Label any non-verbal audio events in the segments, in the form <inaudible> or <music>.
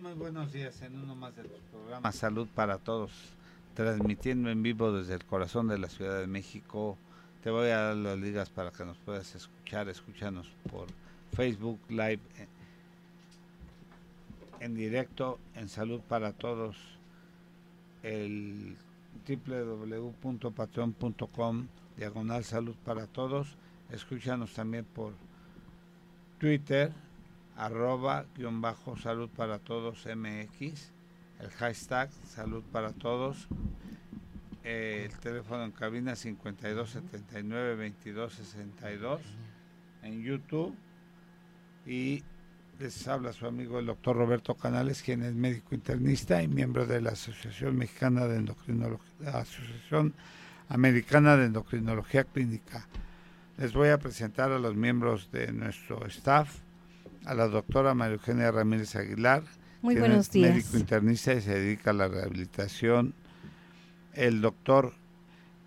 Muy buenos días en uno más de los programas Salud para Todos, transmitiendo en vivo desde el corazón de la Ciudad de México. Te voy a dar las ligas para que nos puedas escuchar. Escúchanos por Facebook Live eh, en directo en Salud para Todos. El www.patreon.com diagonal salud para todos. Escúchanos también por Twitter, arroba guion bajo salud para todos MX, el hashtag salud para todos, el teléfono en cabina 5279 2262 en YouTube. Y les habla su amigo el doctor Roberto Canales, quien es médico internista y miembro de la Asociación Mexicana de Endocrinología, Asociación Americana de Endocrinología Clínica. Les voy a presentar a los miembros de nuestro staff, a la doctora María Eugenia Ramírez Aguilar, Muy buenos es días. médico internista y se dedica a la rehabilitación, el doctor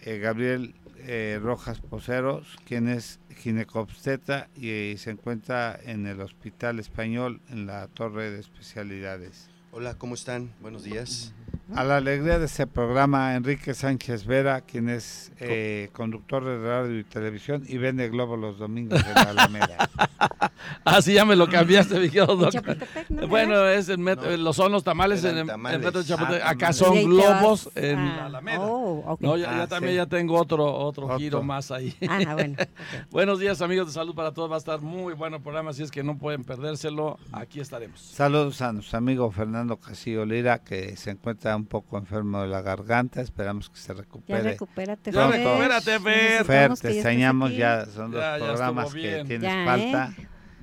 eh, Gabriel eh, Rojas Poceros, quien es ginecobstetra y, eh, se encuentra en el Hospital Español en la Torre de Especialidades. Hola, ¿cómo están? Buenos días. A la alegría de este programa, Enrique Sánchez Vera, quien es eh, conductor de radio y televisión y vende globo los domingos en la Alameda. <laughs> Ah, sí, ya me lo cambiaste, mi querido En doc. Chapultepec, ¿no? Bueno, es en met- No. los son los tamales en, Eran en tamales. Metro Chapultepec. Ah, Acá tamales. son globos vas en a- la Alameda. Oh, ok. No, ya, ya Ah, también sí. ya tengo otro otro, Otro. giro más ahí. Ah, bueno. ok. <laughs> Buenos días, amigos de Salud para Todos. Va a estar muy bueno programa, así es que no pueden perdérselo. Aquí estaremos. Saludos a nuestro amigo Fernando Casillo Lira, que se encuentra un poco enfermo de la garganta. Esperamos que se Ya recupere. recupérate, Ya Fer. recupérate, Fer. Te que ya extrañamos, son los Ya, ya programas que tienes Ya, falta.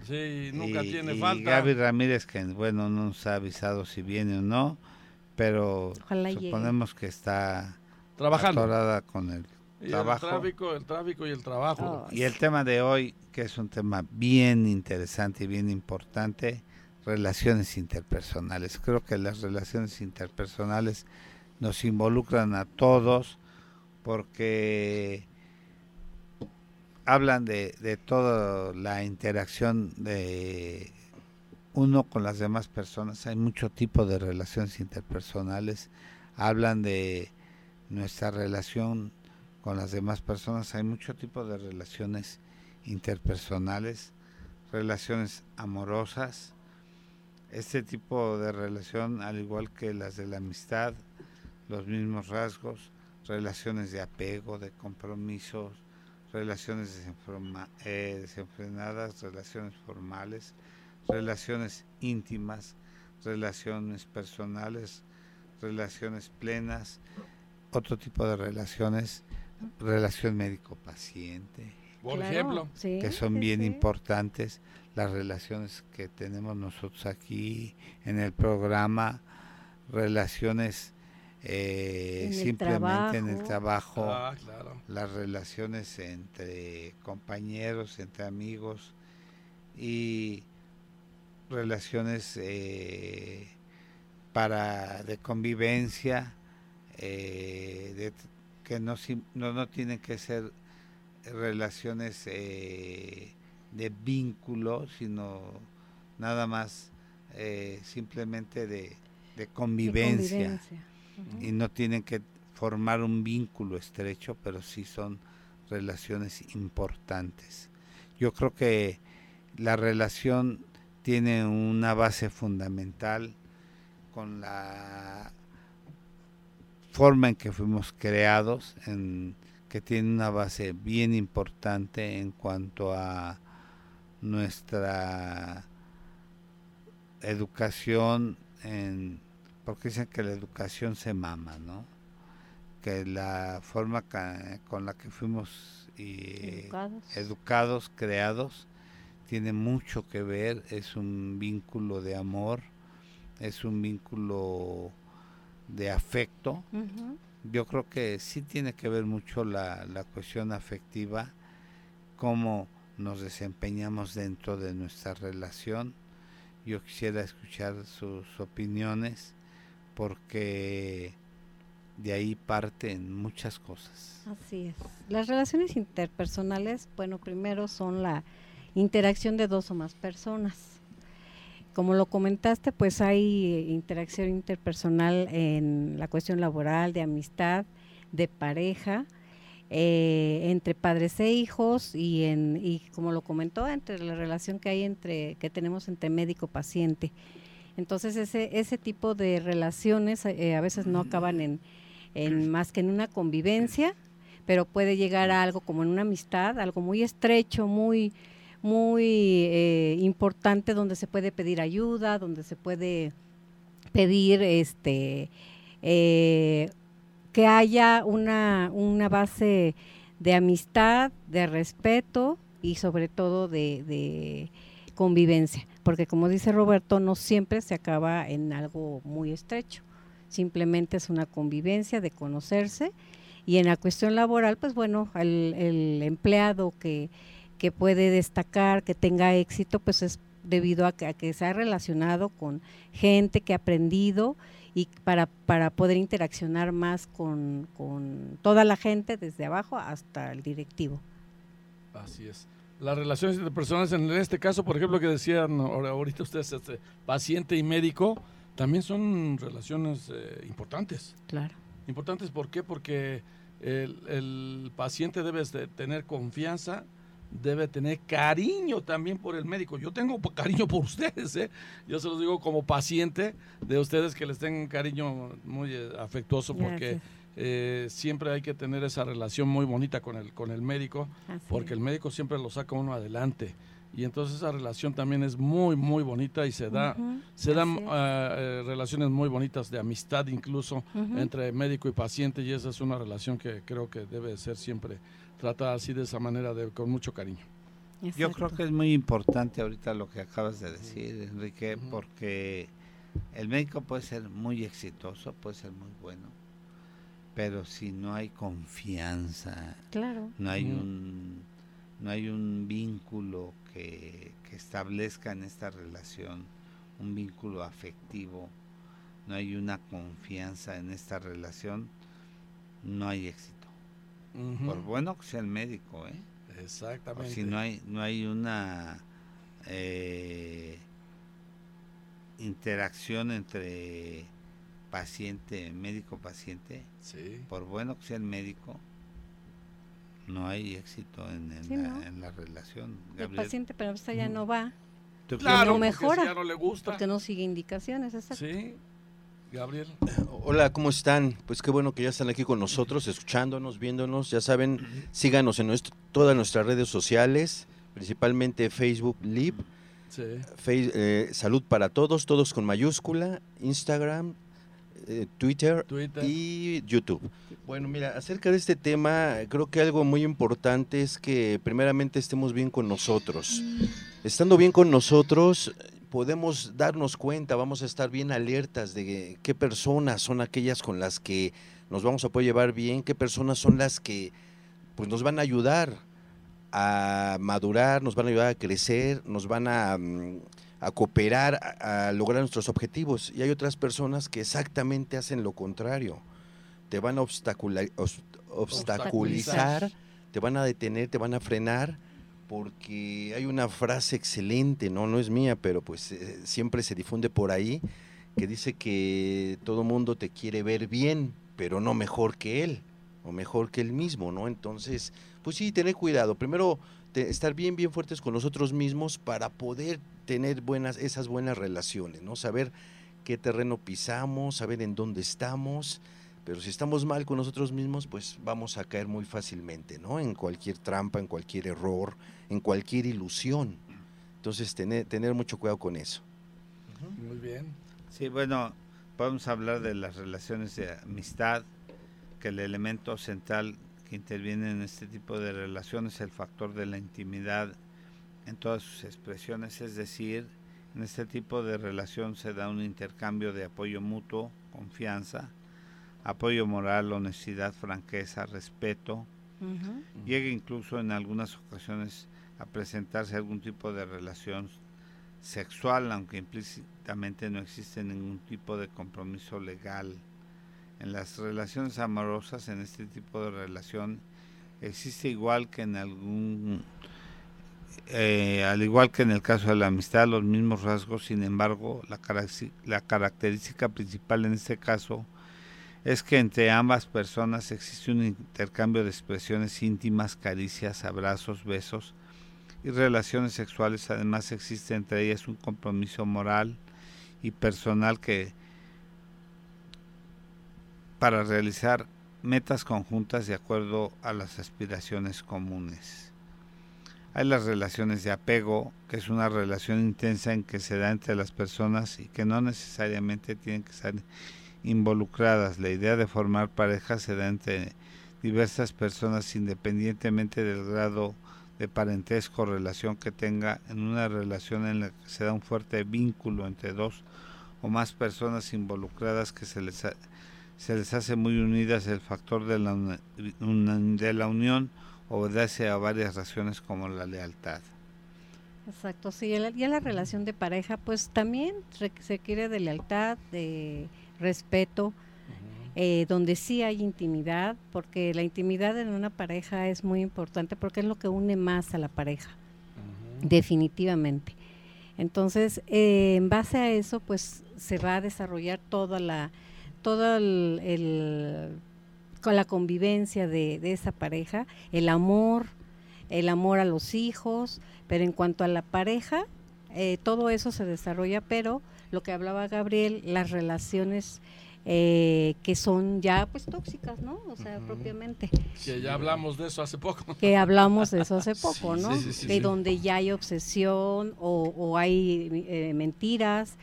Sí, nunca y, tiene y falta. Gaby Ramírez, que bueno, no nos ha avisado si viene o no, pero Ojalá llegue. suponemos que está Trabajando. atorada con el Y el trabajo. tráfico, el tráfico y el trabajo. Oh. Y el tema de hoy, que es un tema bien interesante y bien importante, relaciones interpersonales. Creo que las relaciones interpersonales nos involucran a todos porque hablan de, de toda la interacción de uno con las demás personas. Hay mucho tipo de relaciones interpersonales. Hablan de nuestra relación con las demás personas. Hay mucho tipo de relaciones interpersonales, relaciones amorosas. Este tipo de relación, al igual que las de la amistad, los mismos rasgos, relaciones de apego, de compromisos, relaciones eh, desenfrenadas, relaciones formales, relaciones íntimas, relaciones personales, relaciones plenas, otro tipo de relaciones, relación médico-paciente, Por Claro, ejemplo. sí, que son bien sí. importantes, las relaciones que tenemos nosotros aquí en el programa, relaciones eh, En el simplemente en el trabajo. Ah, claro. las relaciones entre compañeros, entre amigos y relaciones eh, para de convivencia eh, de- que no, no no tienen que ser relaciones eh, de vínculo sino nada más eh, simplemente de, de De convivencia y no tienen que formar un vínculo estrecho, pero sí son relaciones importantes. Yo creo que la relación tiene una base fundamental con la forma en que fuimos creados, en, que tiene una base bien importante en cuanto a nuestra educación en porque dicen que la educación se mama, ¿no? Que la forma ca- con la que fuimos y Educados. educados, creados, tiene mucho que ver, es un vínculo de amor, es un vínculo de afecto. Yo creo que sí tiene que ver mucho la, la cuestión afectiva, cómo nos desempeñamos dentro de nuestra relación. Yo quisiera escuchar sus opiniones porque de ahí parten muchas cosas. Así es. Las relaciones interpersonales, bueno, primero son la interacción de dos o más personas. Como lo comentaste, pues hay interacción interpersonal en la cuestión laboral, de amistad, de pareja, eh, entre padres e hijos y en y como lo comentó entre la relación que hay entre que tenemos entre médico paciente. Entonces ese ese tipo de relaciones eh, a veces no acaban en, en más que en una convivencia pero puede llegar a algo como en una amistad algo muy estrecho muy muy eh, importante donde se puede pedir ayuda donde se puede pedir este eh, que haya una, una base de amistad, de respeto y sobre todo de, convivencia, porque como dice Roberto, no siempre se acaba en algo muy estrecho, simplemente es una convivencia de conocerse y en la cuestión laboral, pues bueno, el, el empleado que, que puede destacar, que tenga éxito, pues es debido a que, a que se ha relacionado con gente que ha aprendido y para, para poder interaccionar más con, con toda la gente, desde abajo hasta el directivo. Así es. Las relaciones interpersonales, en este caso, por ejemplo, que decían ahorita ustedes, este, paciente y médico, también son relaciones eh, importantes. Claro. Importantes, ¿por qué? Porque el, el paciente debe de tener confianza, debe tener cariño también por el médico. Yo tengo cariño por <laughs> ustedes, ¿eh? Yo se los digo como paciente de ustedes que les tengan cariño muy eh, afectuoso porque eh, siempre hay que tener esa relación muy bonita con el, con el médico Así porque es. el médico siempre lo saca uno adelante. Y entonces esa relación también es muy, muy bonita y se da, se dan es. eh, relaciones muy bonitas de amistad incluso entre médico y paciente y esa es una relación que creo que debe ser siempre tratada así de esa manera, de, con mucho cariño. Yo creo que es muy importante ahorita lo que acabas de decir, Enrique, porque el médico puede ser muy exitoso, puede ser muy bueno, pero si no hay confianza, Claro. no hay un no hay un vínculo que, que establezca en esta relación, un vínculo afectivo, no hay una confianza en esta relación, no hay éxito. Por bueno que sea el médico, ¿eh? O Exactamente. si no hay no hay una eh, interacción entre paciente médico paciente Sí. por bueno que sea el médico no hay éxito en, en Sí, la, ¿no? en la relación El paciente, pero pues ya no va, ¿tú Claro, no porque mejora, si ya no le gusta. porque no sigue indicaciones, exacto. Sí. Gabriel. Hola, ¿cómo están? Pues qué bueno que ya están aquí con nosotros, escuchándonos, viéndonos. Ya saben, síganos en nuestro- todas nuestras redes sociales, principalmente Facebook Live, Sí. Face- eh, Salud para Todos, todos con mayúscula, Instagram, eh, Twitter Twitter. y YouTube. Bueno, mira, acerca de este tema, creo que algo muy importante es que primeramente estemos bien con nosotros. Estando bien con nosotros, podemos darnos cuenta, vamos a estar bien alertas de qué personas son aquellas con las que nos vamos a poder llevar bien, qué personas son las que pues, nos van a ayudar a madurar, nos van a ayudar a crecer, nos van a, mm, a cooperar, a, a lograr nuestros objetivos. Y hay otras personas que exactamente hacen lo contrario. Te van a obstaculizar, te van a detener, te van a frenar, porque hay una frase excelente, no, no es mía, pero pues eh, siempre se difunde por ahí, que dice que todo mundo te quiere ver bien, pero no mejor que él, o mejor que él mismo, ¿no? Entonces, pues sí, tener cuidado. Primero, te- estar bien, bien fuertes con nosotros mismos para poder tener buenas, esas buenas relaciones, ¿no? Saber qué terreno pisamos, saber en dónde estamos, pero si estamos mal con nosotros mismos, pues vamos a caer muy fácilmente, ¿no? En cualquier trampa, en cualquier error, en cualquier ilusión. Entonces, tener, tener mucho cuidado con eso. Muy bien. Sí, bueno, podemos hablar de las relaciones de amistad, que el elemento central que interviene en este tipo de relaciones es el factor de la intimidad en todas sus expresiones, es decir, en este tipo de relación se da un intercambio de apoyo mutuo, confianza, apoyo moral, honestidad, franqueza, respeto, llega incluso en algunas ocasiones a presentarse algún tipo de relación sexual, aunque implícitamente no existe ningún tipo de compromiso legal. En las relaciones amorosas, en este tipo de relación, existe igual que en algún eh, al igual que en el caso de la amistad, los mismos rasgos, sin embargo, la, la característica principal en este caso es que entre ambas personas existe un intercambio de expresiones íntimas, caricias, abrazos, besos y relaciones sexuales. Además existe entre ellas un compromiso moral y personal que para realizar metas conjuntas de acuerdo a las aspiraciones comunes. Hay las relaciones de apego, que es una relación intensa en que se da entre las personas y que no necesariamente tienen que ser involucradas. La idea de formar pareja se da entre diversas personas independientemente del grado de parentesco o relación que tenga en una relación en la que se da un fuerte vínculo entre dos o más personas involucradas que se les, se les hace muy unidas el factor de la, de la unión obedece a varias razones como la lealtad. Exacto, sí, y la relación de pareja pues también requiere de lealtad, de respeto, eh, donde sí hay intimidad, porque la intimidad en una pareja es muy importante porque es lo que une más a la pareja, definitivamente. Entonces, eh, en base a eso, pues se va a desarrollar toda la, todo el, con la convivencia de, de, esa pareja, el amor, el amor a los hijos, pero en cuanto a la pareja, eh, todo eso se desarrolla, pero lo que hablaba Gabriel, las relaciones eh, que son ya pues tóxicas, ¿no? O sea, propiamente. Que ya hablamos de eso hace poco. Que hablamos de eso hace <laughs> poco, ¿no? de donde ya hay obsesión o, hay eh, mentiras,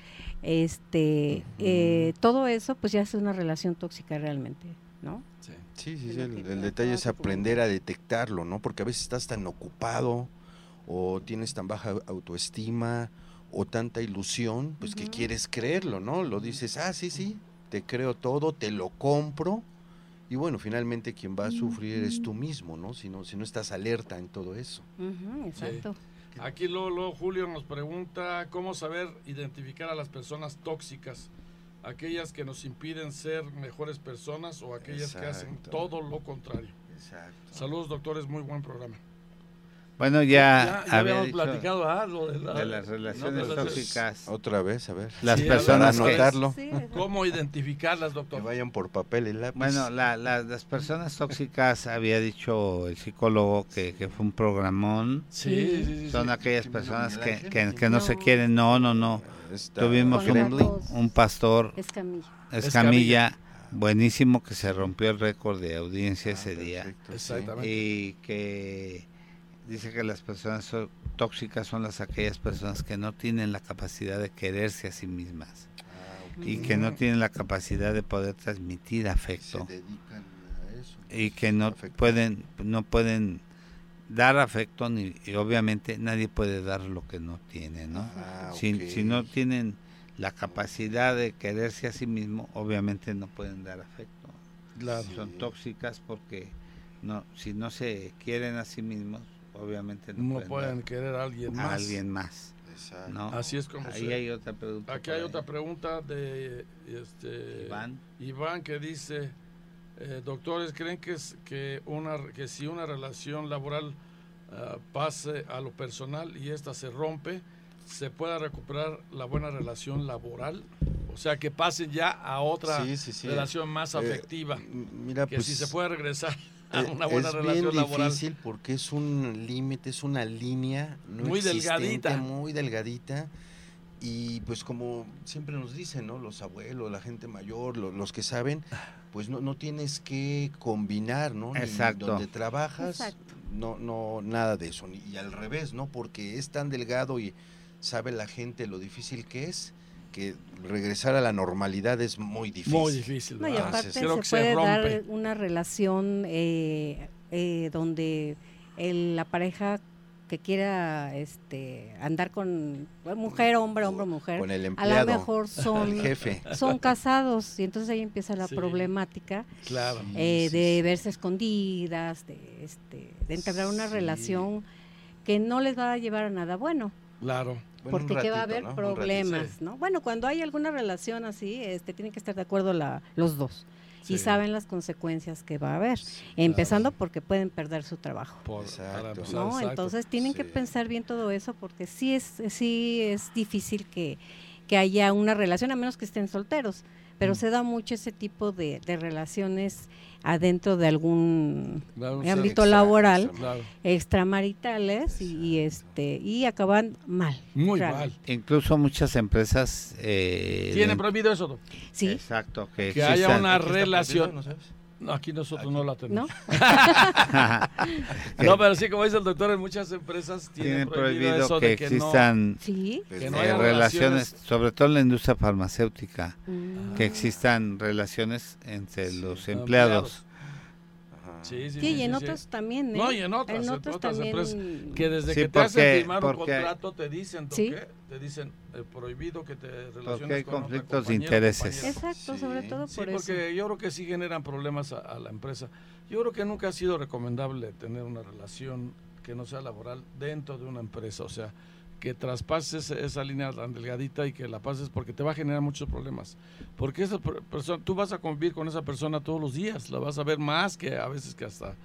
este, eh, todo eso pues ya es una relación tóxica realmente, ¿no? Sí, sí, sí, el, detalle es aprender a detectarlo, ¿no? Porque a veces estás tan ocupado o tienes tan baja autoestima o tanta ilusión, pues que quieres creerlo, ¿no? Lo dices, ah, sí, sí, te creo todo, te lo compro. Y bueno, finalmente quien va a sufrir es tú mismo, ¿no? Si no, si no estás alerta en todo eso. exacto. Aquí luego, Julio nos pregunta cómo saber identificar a las personas tóxicas, aquellas que nos impiden ser mejores personas o aquellas que hacen todo lo contrario. Exacto. Saludos doctores, muy buen programa. Bueno, ya, habíamos platicado algo de, las relaciones tóxicas. Otra vez, a ver. Las personas anotarlo. <laughs> ¿Cómo identificarlas, doctor? Que vayan por papel y lápiz. Bueno, las personas tóxicas, había dicho el psicólogo que, fue un programón. Sí, sí, Son aquellas personas que, que, no, se quieren. No, no, no. Tuvimos un, un, pastor, Escamilla. Escamilla, buenísimo, que se rompió el récord de audiencia ah, ese día. Exactamente. Y que dice que las personas tóxicas son las aquellas personas que no tienen la capacidad de quererse a sí mismas. Ah, y que no tienen la capacidad de poder transmitir afecto. Y que no pueden no pueden dar afecto ni y obviamente nadie puede dar lo que no tiene no ah, si, si no tienen la capacidad de quererse a sí mismo obviamente no pueden dar afecto. Son tóxicas porque no si no se quieren a sí mismos obviamente no, pueden, querer a alguien más. alguien más. Así es como Ahí hay otra pregunta. Aquí hay otra pregunta de este, Iván. Iván que dice, eh, doctores, ¿creen que, es, que, una, que si una relación laboral ah, pase a lo personal y esta se rompe, se pueda recuperar la buena relación laboral? O sea, que pasen ya a otra relación más eh, afectiva. mira, que si pues se puede regresar. <laughs> Eh, una buena es relación bien difícil porque es un límite, es una línea muy delgadita, muy delgadita y pues como siempre nos dicen, ¿no? Los abuelos, la gente mayor, los, que saben, pues no, no tienes que combinar, ¿no? Exacto. donde trabajas, no no nada de eso y al revés, ¿no? Porque es tan delgado y sabe la gente lo difícil que es que regresar a la normalidad es muy difícil. Muy difícil. No, y aparte se puede dar una relación eh, eh, donde la pareja que quiera este andar con mujer, hombre, hombre, mujer, con el empleado, a lo mejor son <laughs> jefe. son casados y entonces ahí empieza la problemática claro. Eh, de verse escondidas, de este, de entablar una relación que no les va a llevar a nada bueno. Claro porque que va a haber problemas, ¿no? Bueno, cuando hay alguna relación así, este, tienen que estar de acuerdo la, los dos. y saben las consecuencias que va a haber, empezando porque pueden perder su trabajo. ¿no? Entonces tienen que pensar bien todo eso porque sí es sí es difícil que, que haya una relación a menos que estén solteros pero mm. se da mucho ese tipo de, de relaciones adentro de algún ámbito laboral extramaritales y, este y acaban mal muy mal. Incluso muchas empresas eh, tienen prohibido eso sí. Exacto que, que haya una relación ¿no sabes? No, aquí nosotros no la tenemos. <laughs> ¿No? pero sí, como dice el doctor, en muchas empresas tienen, prohibido, eso que de que existan ¿Sí? que no haya relaciones, sobre todo en la industria farmacéutica, mm. que existan relaciones entre los empleados. Sí, sí, sí, y en otros también, ¿eh? No, y en otras, en otras, también... empresas que desde que te hacen firmar un contrato te dicen, ¿qué? Te dicen eh, prohibido que te relaciones porque hay con conflictos de intereses. Exacto, sobre todo por eso. Sí, porque yo creo que sí generan problemas a, a, la empresa. Yo creo que nunca ha sido recomendable tener una relación que no sea laboral dentro de una empresa, o sea, que traspases esa línea tan delgadita y que la pases porque te va a generar muchos problemas. Porque esa persona, tú vas a convivir con esa persona todos los días, la vas a ver más que a veces que hasta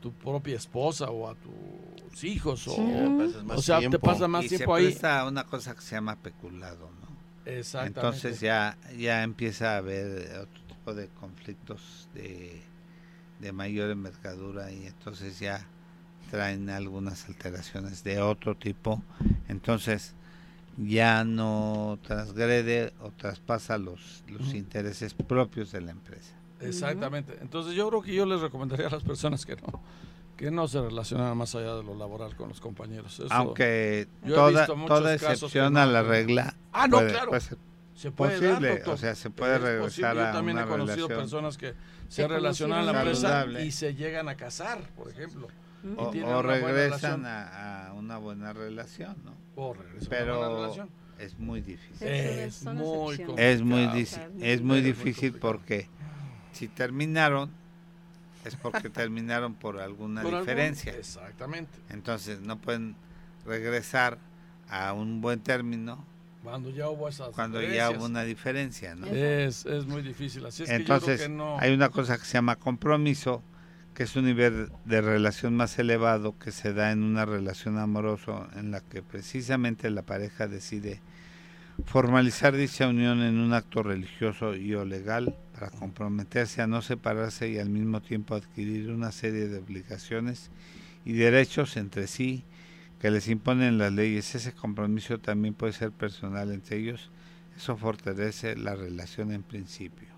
tu propia esposa o a tus hijos o, o sea, te pasa más tiempo se ahí. una cosa que se llama peculado, ¿no? Exactamente. Entonces ya ya empieza a haber otro tipo de conflictos de, de mayor envergadura y entonces ya traen algunas alteraciones de otro tipo, entonces ya no transgrede o traspasa los, los intereses propios de la empresa. Exactamente. Entonces yo creo que yo les recomendaría a las personas que no que no se relacionan más allá de lo laboral con los compañeros. Aunque toda, toda excepción a la regla. Ah, no, claro. se puede posible, o sea, se puede regresar a Yo también he conocido personas que se relacionan en la empresa y se llegan a casar, por ejemplo. O, regresan a, una buena relación, ¿no? O regresan Pero a una buena relación. es muy difícil. Es muy Es muy, es muy difícil porque si terminaron es porque <laughs> terminaron por alguna diferencia. exactamente. Entonces no pueden regresar a un buen término cuando ya hubo esas cuando ya hubo una diferencia, ¿no? Es, es muy difícil. Así es Entonces, que yo creo que no... hay una cosa que se llama compromiso, que es un nivel de relación más elevado que se da en una relación amorosa en la que precisamente la pareja decide formalizar dicha unión en un acto religioso y o legal para comprometerse a no separarse y al mismo tiempo adquirir una serie de obligaciones y derechos entre sí que les imponen las leyes. Ese compromiso también puede ser personal entre ellos. Eso fortalece la relación en principio.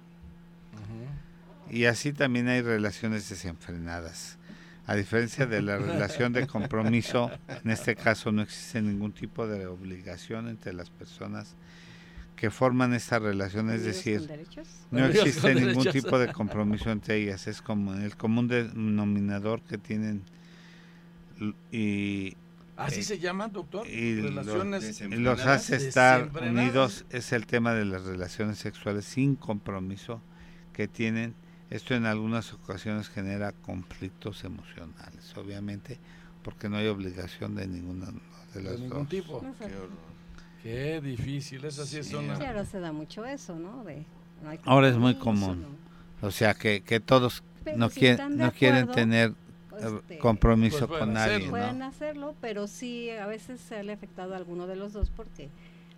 Y así también hay relaciones desenfrenadas. A diferencia de la relación de compromiso, en este caso no existe ningún tipo de obligación entre las personas que forman esta relación, es decir, no existe ningún tipo de compromiso entre ellas, es como el común denominador que tienen y así eh, se llama, doctor, y relaciones los, los hace estar unidos. Es el tema de las relaciones sexuales sin compromiso que tienen esto en algunas ocasiones genera conflictos emocionales, obviamente, porque no hay obligación de ninguna de las de ningún tipo. Qué, difícil, eso sí, es una... ahora se da mucho eso, ¿no? ahora es muy común. O sea, que, que todos no, quieren, no quieren tener este, compromiso pues con nadie. Pueden hacerlo, pero sí a veces se le ha afectado a alguno de los dos porque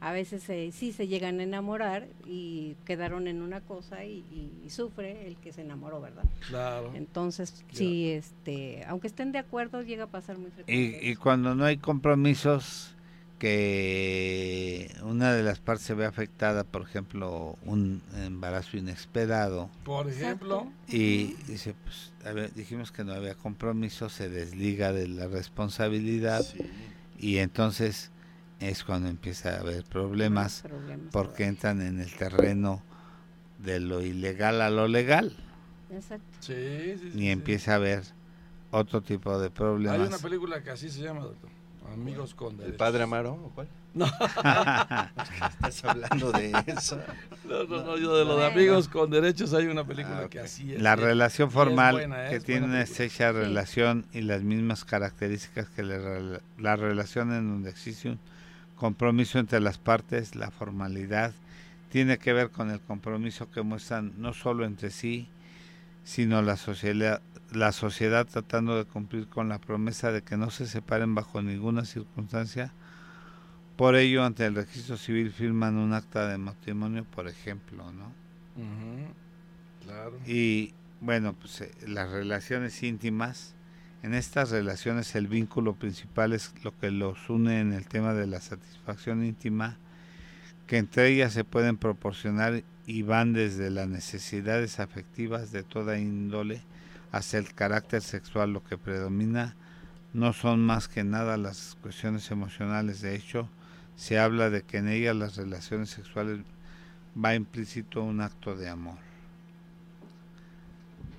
a veces sí se llegan a enamorar y quedaron en una cosa y, sufre el que se enamoró, ¿verdad? Claro. Entonces, sí, este, aunque estén de acuerdo, llega a pasar muy frecuentemente. Y, y cuando no hay compromisos, que una de las partes se ve afectada, por ejemplo, un embarazo inesperado. Por ejemplo. Y dice, pues, dijimos que no había compromiso, se desliga de la responsabilidad y entonces es cuando empieza a haber problemas, porque entran en el terreno de lo ilegal a lo legal. Exacto. y empieza a haber otro tipo de problemas. Hay una película que así se llama, doctor. Amigos con derechos. ¿El Padre Amaro o cuál? <laughs> No. Estás hablando de eso. No, no, no, yo de lo de Amigos con Derechos hay una película ah, que así es. La relación formal ¿eh? que tiene una estrecha relación y las mismas características que la relación en donde existe un compromiso entre las partes, la formalidad, tiene que ver con el compromiso que muestran no solo entre sí, sino la sociedad, la sociedad tratando de cumplir con la promesa de que no se separen bajo ninguna circunstancia. Por ello, ante el registro civil firman un acta de matrimonio, por ejemplo, ¿no? Claro. Y bueno, pues eh, las relaciones íntimas, en estas relaciones el vínculo principal es lo que los une en el tema de la satisfacción íntima, que entre ellas se pueden proporcionar y van desde las necesidades afectivas de toda índole hasta el carácter sexual. Lo que predomina no son más que nada las cuestiones emocionales. De hecho, se habla de que en ellas las relaciones sexuales va implícito un acto de amor.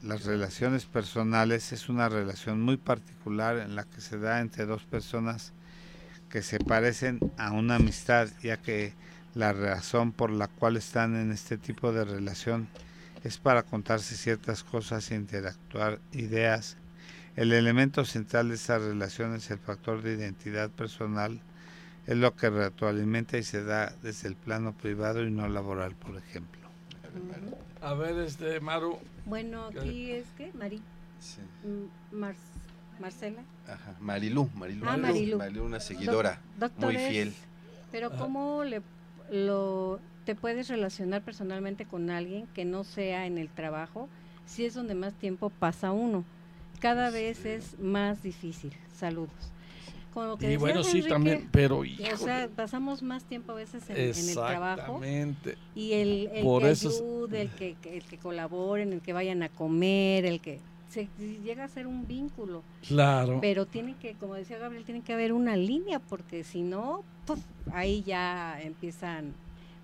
Las relaciones personales es una relación muy particular en la que se da entre dos personas que se parecen a una amistad, ya que la razón por la cual están en este tipo de relación es para contarse ciertas cosas e interactuar ideas. El elemento central de esa relación es el factor de identidad personal, es lo que retroalimenta y se da desde el plano privado y no laboral, por ejemplo. A ver, este, Maru. Bueno, aquí es que, Mari, Sí. mm, Mar- Marcela. Ajá. Marilú, Marilú. Ah, Marilú. una seguidora Doc- muy fiel. Pero Ajá. ¿cómo le, lo, te puedes relacionar personalmente con alguien que no sea en el trabajo si es donde más tiempo pasa uno? Cada vez es más difícil. Saludos. Con lo que Y bueno, sí, Enrique, también, pero O sea, pasamos más tiempo a veces en, en el trabajo Exactamente. y el, el Por que eso es- ayude, el que, el que colaboren, el que vayan a comer, el que se llega a ser un vínculo. Claro. Pero tiene que, como decía Gabriel, tiene que haber una línea, porque si no, ¡puf! ahí ya empiezan,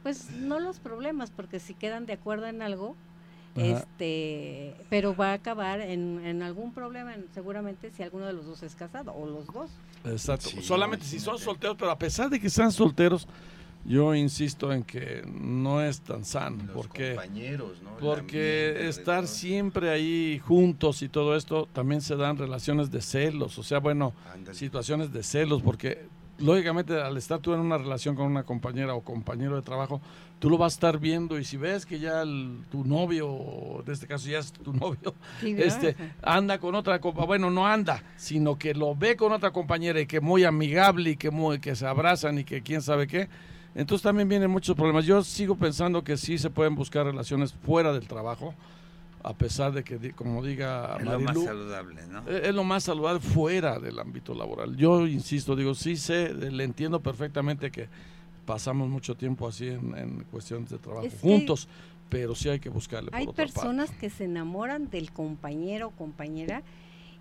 pues no los problemas, porque si quedan de acuerdo en algo, Ajá. este, pero va a acabar en, en algún problema, en- seguramente si alguno de los dos es casado, o los dos. Exacto. Sí, Solamente si son solteros, pero a pesar de que sean solteros, yo insisto en que no es tan sano, Los porque compañeros, ¿no? Porque estar siempre ahí juntos y todo esto también se dan relaciones de celos, o sea, bueno, Ándale. situaciones de celos, porque lógicamente al estar tú en una relación con una compañera o compañero de trabajo, tú lo vas a estar viendo y si ves que ya el- tu novio, en este caso ya es tu <laughs> novio, Sí, este anda con otra bueno no anda sino que lo ve con otra compañera y que muy amigable y que muy que se abrazan y que quién sabe qué entonces también vienen muchos problemas. Yo sigo pensando que sí se pueden buscar relaciones fuera del trabajo a pesar de que como diga Es lo más saludable, ¿no? eh, es lo más saludable fuera del ámbito laboral yo insisto digo sí sé le entiendo perfectamente que pasamos mucho tiempo así en, en cuestiones de trabajo Es que juntos pero sí hay que buscarle por Hay otra parte. personas que se enamoran del compañero o compañera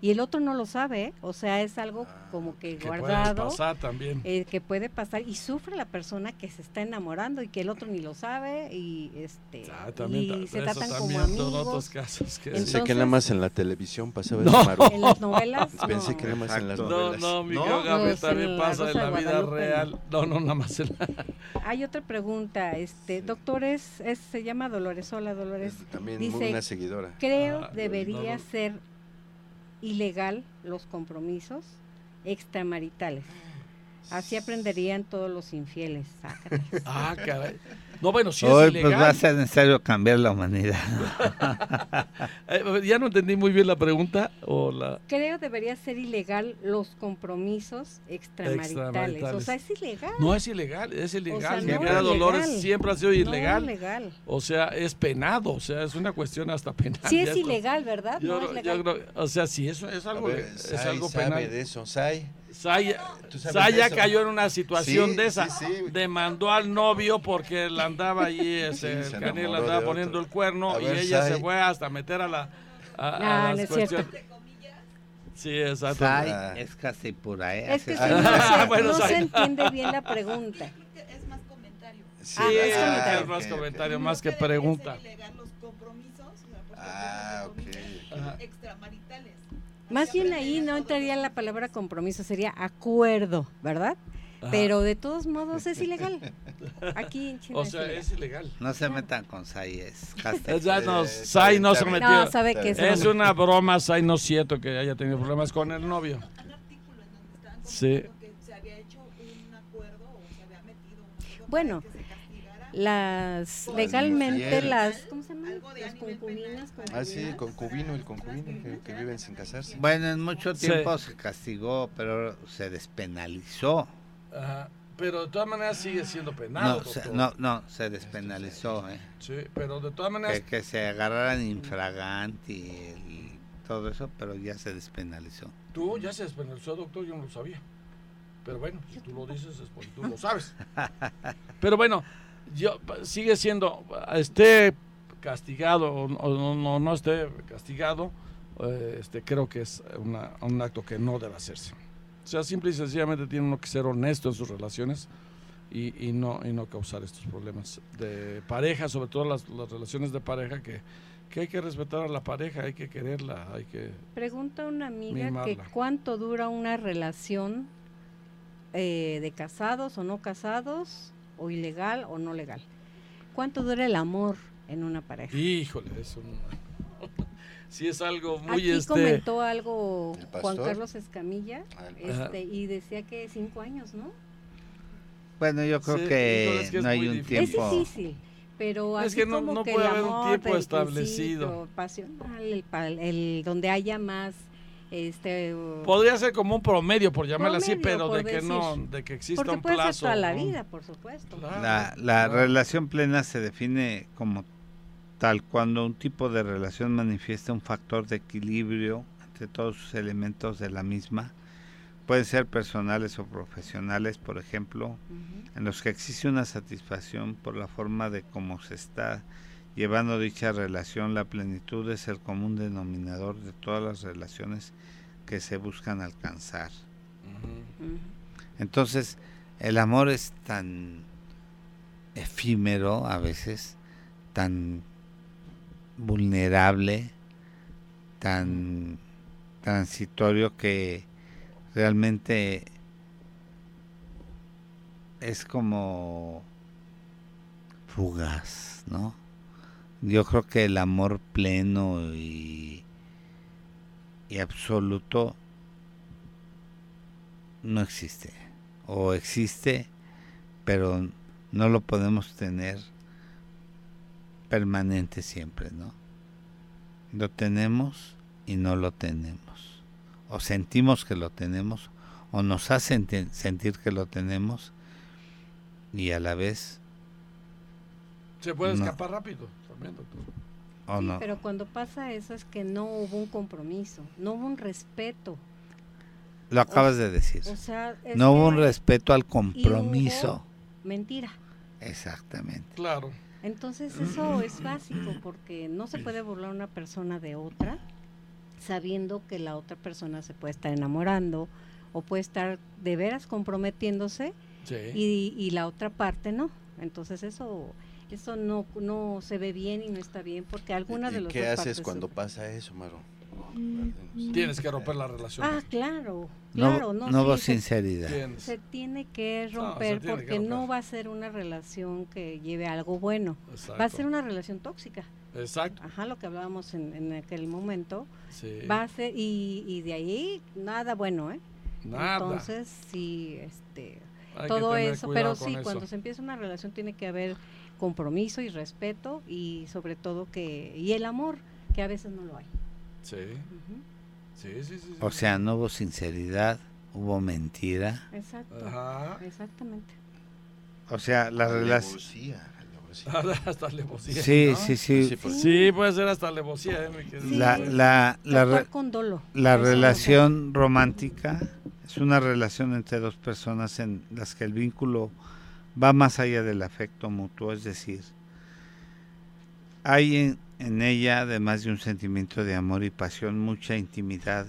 y el otro no lo sabe, ¿eh? o sea, es algo Ah, como que, que puede guardado, pasar también eh, que puede pasar y sufre la persona que se está enamorando y que el otro ni lo sabe y este Ah, también, y ta- se tratan como también son otros amigos. casos que Pensé que nada más en la televisión pasaba No. eso, Maru. En las novelas <laughs> Pensé no. que nada más en las Exacto. no, novelas. no, mi ¿No? querido Gabriel Pues en también La pasa en la vida real. No, no, nada más en la... <laughs> Hay otra pregunta, este, doctor, es, es- se llama Dolores, hola Dolores. Es También Dice- muy una seguidora. Creo Ah, debería no, no. ser ilegal los compromisos extramaritales. Así aprenderían todos los infieles. Ah. No, bueno, sí Hoy es pues va a ser necesario cambiar la humanidad. <laughs> Eh, ya no entendí muy bien la pregunta o la... Creo debería ser ilegal los compromisos extramaritales. Extramaritales. O sea, es ilegal. No es ilegal, es ilegal. no mi querida es Dolores siempre ha sido No, ilegal. legal. O sea, es penado, o sea, es una cuestión hasta penal. Sí es ilegal, ¿verdad? Yo, no es creo- yo legal. creo- o sea, sí, eso es algo, ver, es Sai algo sabe penal. de eso. Sai. Saya, ¿Tú sabes Saya cayó en una situación Sí, de esa. sí, sí. Demandó al novio porque le andaba allí, ese, el enamoró andaba de poniendo otro. el cuerno A y ver, ella se fue hasta meter a la. A, a Ah, las no es cierto. cuestiones. Sí, exacto. Sai Ah. es casi pura, ¿eh? Es que sí, no, se, <laughs> Bueno, no se entiende bien la pregunta. es más comentario. Sí, Ah, es ah, comentario. es más comentario, más que pregunta. ser ilegal los compromisos, o sea, porque Ah, ok. Extramaritales. Más bien ahí no entraría la palabra compromiso, sería acuerdo, ¿verdad? Ajá. Pero de todos modos es ilegal. Aquí en China O es sea, ilegal. es ilegal. No se metan con Sai, es ya no, Eh, Sai no se metió. No, sabe que es, Es broma. una broma, Sai, no es cierto que haya tenido problemas con el novio. Un artículo en donde estaban Sí. comentando que se había hecho un acuerdo o se había metido un acuerdo Bueno, Las legalmente las nivel concubinas. Ah, sí, concubino, el concubino que, que viven sin casarse. Bueno, en mucho Sí. tiempo se castigó, pero se despenalizó. Ajá. Pero de todas maneras sigue siendo penal. No, se, no, no, se despenalizó. ¿eh? Sí, pero de todas maneras. Que, que se agarraran infraganti y todo eso, pero ya se despenalizó. Tú ya se despenalizó, doctor, yo no lo sabía. Pero bueno, si tú lo dices es porque tú lo sabes. <laughs> Pero bueno, yo sigue siendo, esté castigado o, o no, no, esté castigado, eh, este, creo que es una- un acto que no debe hacerse. O sea, simple y sencillamente tiene uno que ser honesto en sus relaciones y, y no, y no causar estos problemas de pareja, sobre todo las, las relaciones de pareja, que, que hay que respetar a la pareja, hay que quererla, hay que... Pregunta una amiga que cuánto dura una relación eh, de casados o no casados, o ilegal o no legal. ¿Cuánto dura el amor en una pareja? Híjole, eso no. <laughs> sí es algo muy Aquí este. comentó algo ¿El Juan? Carlos Escamilla Ah, este, y decía que cinco años, ¿no? Bueno, yo creo Sí, que, es que es no hay un difícil. tiempo. Es difícil, pero Es así que no- como no que puede el haber un tiempo establecido. pasional, el, el- donde haya más este Podría ser como un promedio, por llamarlo así, Promedio, pero por de que no, decir. de que exista porque un puede plazo. ser toda la vida, por supuesto. Claro, La, la claro. relación plena se define como tal cuando un tipo de relación manifiesta un factor de equilibrio entre todos sus elementos de la misma. Pueden ser personales o profesionales, por ejemplo, en los que existe una satisfacción por la forma de cómo se está llevando dicha relación. La plenitud es el común denominador de todas las relaciones que se buscan alcanzar. Entonces, el amor es tan efímero a veces, tan vulnerable, tan transitorio que realmente es como fugaz, ¿no? Yo creo que el amor pleno y, y absoluto no existe. O existe, pero no lo podemos tener permanente siempre, ¿no? Lo tenemos y no lo tenemos. O sentimos que lo tenemos, o nos hacen te- sentir que lo tenemos, y a la vez, Se puede No. escapar rápido también, doctor. o Sí, no. pero cuando pasa eso es que no hubo un compromiso, no hubo un respeto. Lo acabas de decir. O sea, es No hubo un respeto al y hubo compromiso. mentira. Exactamente. Claro. Entonces eso es básico porque no se puede burlar una persona de otra sabiendo que la otra persona se puede estar enamorando o puede estar de veras comprometiéndose Sí. y, y la otra parte no. Entonces eso eso no no se ve bien y no está bien porque alguna ¿Y de los qué dos haces partes cuando sufre. pasa eso, Maro? Tienes que romper la relación. Ah, claro, No, claro, no, no sí, hubo se- sinceridad. Tienes. se tiene que No, se romper tiene que porque no romper. va a ser una relación que lleve a algo bueno, Exacto. va a ser una relación tóxica. Exacto. Ajá, lo que hablábamos en, en aquel momento. Sí. Va a ser, y, y de ahí nada bueno, ¿eh? Nada. Entonces, sí, este, Hay que todo eso, pero sí, eso. cuando se empieza una relación tiene que haber compromiso y respeto y sobre todo que, y el amor, que a veces no lo hay. Sí. Sí, sí, sí. sí. O sea, no hubo sinceridad, hubo mentira. Exacto, Ajá. exactamente. O sea, la relación... Hasta alevosía. <laughs> Sí, ¿no? sí, sí. Sí, pues, Sí, puede ser hasta alevosía, ¿eh. La, la, la, re- la relación romántica es una relación entre dos personas en las que el vínculo va más allá del afecto mutuo, es decir, hay en, ella, además de un sentimiento de amor y pasión, mucha intimidad.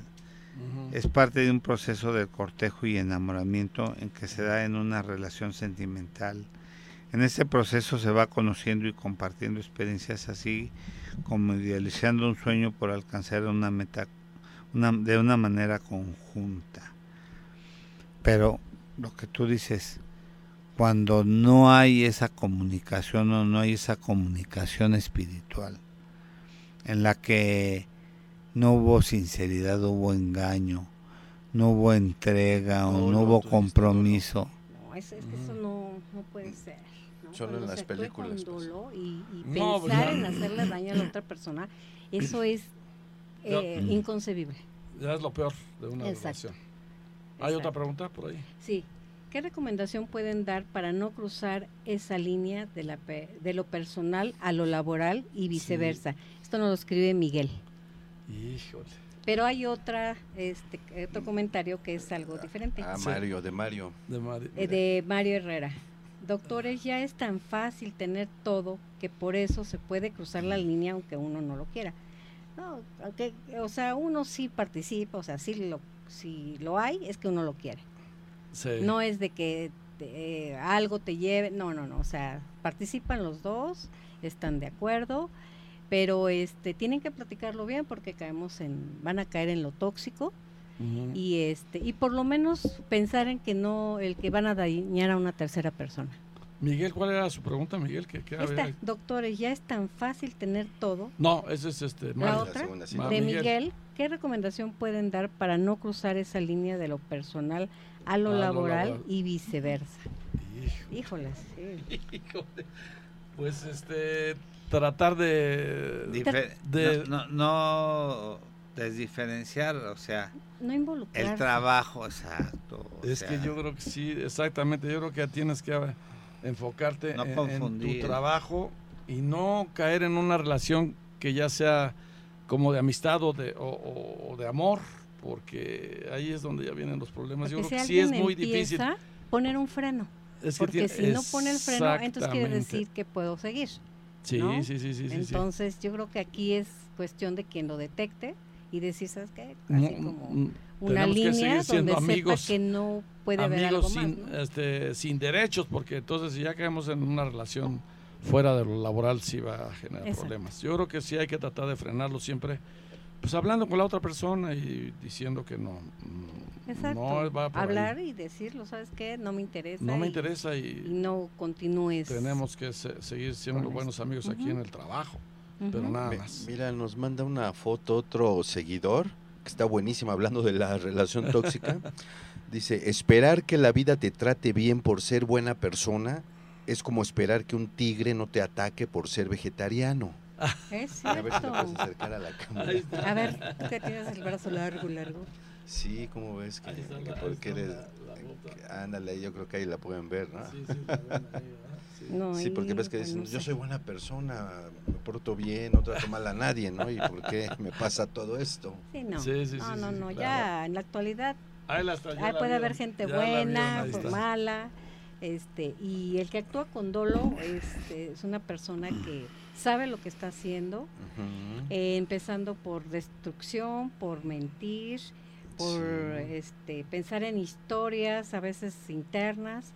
Es parte de un proceso de cortejo y enamoramiento en que se da en una relación sentimental. En este proceso se va conociendo y compartiendo experiencias así como idealizando un sueño por alcanzar una meta una- de una manera conjunta. Pero lo que tú dices, cuando no hay esa comunicación o no hay esa comunicación espiritual, en la que no hubo sinceridad, hubo engaño, no hubo entrega o No, no, no, hubo compromiso. No, es, es que eso no, no puede ser. ¿no? Solo en las películas Con dolo y, y No, pues, pensar no. en hacerle daño a la otra persona, eso es No. eh, inconcebible. Ya es lo peor de una Exacto. relación. ¿Hay otra pregunta por ahí? Sí. ¿Qué recomendación pueden dar para no cruzar esa línea de, la, pe- de lo personal a lo laboral y viceversa? Esto nos lo escribe Miguel. Híjole. Pero hay otra, este, otro comentario que es algo diferente. Ah, Sí. Mario, de Mario. De Mari- Eh, de Mario Herrera. Doctores, ya es tan fácil tener todo que por eso se puede cruzar la línea aunque uno no lo quiera. No, aunque, o sea, uno sí participa, o sea, sí lo, si lo hay, es que uno lo quiere. Sí. No es de que te- eh, algo te lleve, no, no, no, o sea, participan los dos, están de acuerdo, pero este tienen que platicarlo bien porque caemos en, van a caer en lo tóxico y este y por lo menos pensar en que no el que van a dañar a una tercera persona. Miguel, ¿cuál era su pregunta, Miguel? ¿Qué, qué Esta, doctores, ya es tan fácil tener todo. No, ese es este. La Mario. otra, segunda, sí. De Miguel. Miguel, ¿qué recomendación pueden dar para no cruzar esa línea de lo personal a lo, A lo laboral, y viceversa? Híjoles, sí. <laughs> Híjole. Pues este. Tratar de. Dife- de- no, no, no desdiferenciar, o sea, No involucrar. el trabajo, exacto. Es sea, que yo creo que sí, exactamente. Yo creo que tienes que enfocarte No en- tu trabajo y no caer en una relación que ya sea como de amistad o de, o, o- o de amor, porque ahí es donde ya vienen los problemas. yo creo si que sí es muy difícil. poner un freno. Es que Porque tiene- si no pone el freno, entonces quiere decir que puedo seguir. Sí, ¿no? sí, sí, sí. Entonces yo creo que aquí es cuestión de quien lo detecte y decir, ¿sabes qué? Mm, Así como mm, una línea donde amigos, sepa que no puede haber algo más. sin, ¿no? este, sin derechos, porque entonces si ya caemos en una relación fuera de lo laboral sí va a generar Exacto. problemas. Yo creo que sí hay que tratar de frenarlo siempre, pues hablando con la otra persona y diciendo que no, Exacto. no va por ahí. Hablar y decirlo, ¿sabes qué? No me interesa. No me y- interesa Y y no continúes. tenemos que se- seguir siendo con buenos amigos aquí en el trabajo, pero nada Me- más. Mira, nos manda una foto otro seguidor que está buenísima hablando de la relación tóxica. <laughs> Dice, esperar que la vida te trate bien por ser buena persona es como esperar que un tigre no te ataque por ser vegetariano. <laughs> Es A ver si te puedes cierto. acercar a la cámara. Ahí está. A ver, tú que tienes el brazo largo, largo. Sí, ¿cómo ves? Que, Ahí está que la- ahí porque está eres... la- la Ándale, yo creo que ahí la pueden ver, ¿no? Sí, sí, la ven ahí, ¿verdad? Sí. No, Sí, porque ves que dicen, no yo sé. soy buena persona, me porto bien, no trato mal a nadie, ¿no? ¿Y por qué me pasa todo esto? Sí, no. Sí, sí, no, sí, no, sí, no. claro. Ya en la actualidad Ahí la está, ya ahí la puede haber gente ya la vieron, buena, pues, está. mala. Este, y el que actúa con dolo este, es una persona que sabe lo que está haciendo, eh, empezando por destrucción, por mentir, por Sí. este, pensar en historias a veces internas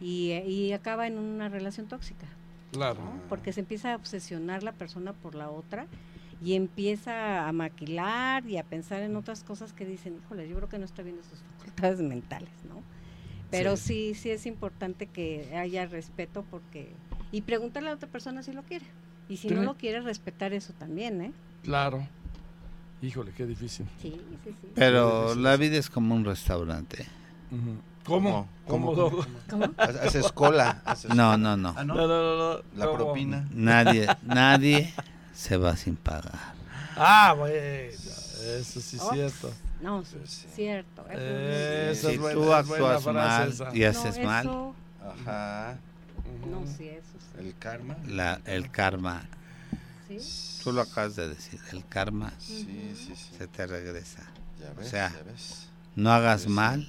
y, y acaba en una relación tóxica. Claro. ¿no? Porque se empieza a obsesionar la persona por la otra y empieza a maquilar y a pensar en otras cosas que dicen, híjole, yo creo que no está viendo sus facultades mentales, ¿no? Pero sí. sí, es importante que haya respeto porque y preguntarle a la otra persona si lo quiere. Y si no lo quiere, respetar eso también, ¿eh? Claro. Híjole, qué difícil. Sí, sí, sí. Pero la vida es como un restaurante. Ujú. ¿Cómo? ¿Cómo? ¿Cómo? ¿Cómo? ¿Cómo? Ha- Haces cola. haces No, no, no. Ah, No, ¿no? no, no, no. La ¿Cómo? propina. Nadie, <laughs> nadie se va sin pagar. Ah, bueno. Eso sí es Ops. cierto. No, sí, Sí. cierto. eso Eh, Si es tú buena actúas mal esa. y haces no, mal, eso- Ajá. Ujú. no, sí, eso sí. El karma. la, el karma, ¿Sí? tú lo acabas de decir, el karma Sí, sí, sí. se te regresa. Ya ves, sea, ya ves. No hagas mal,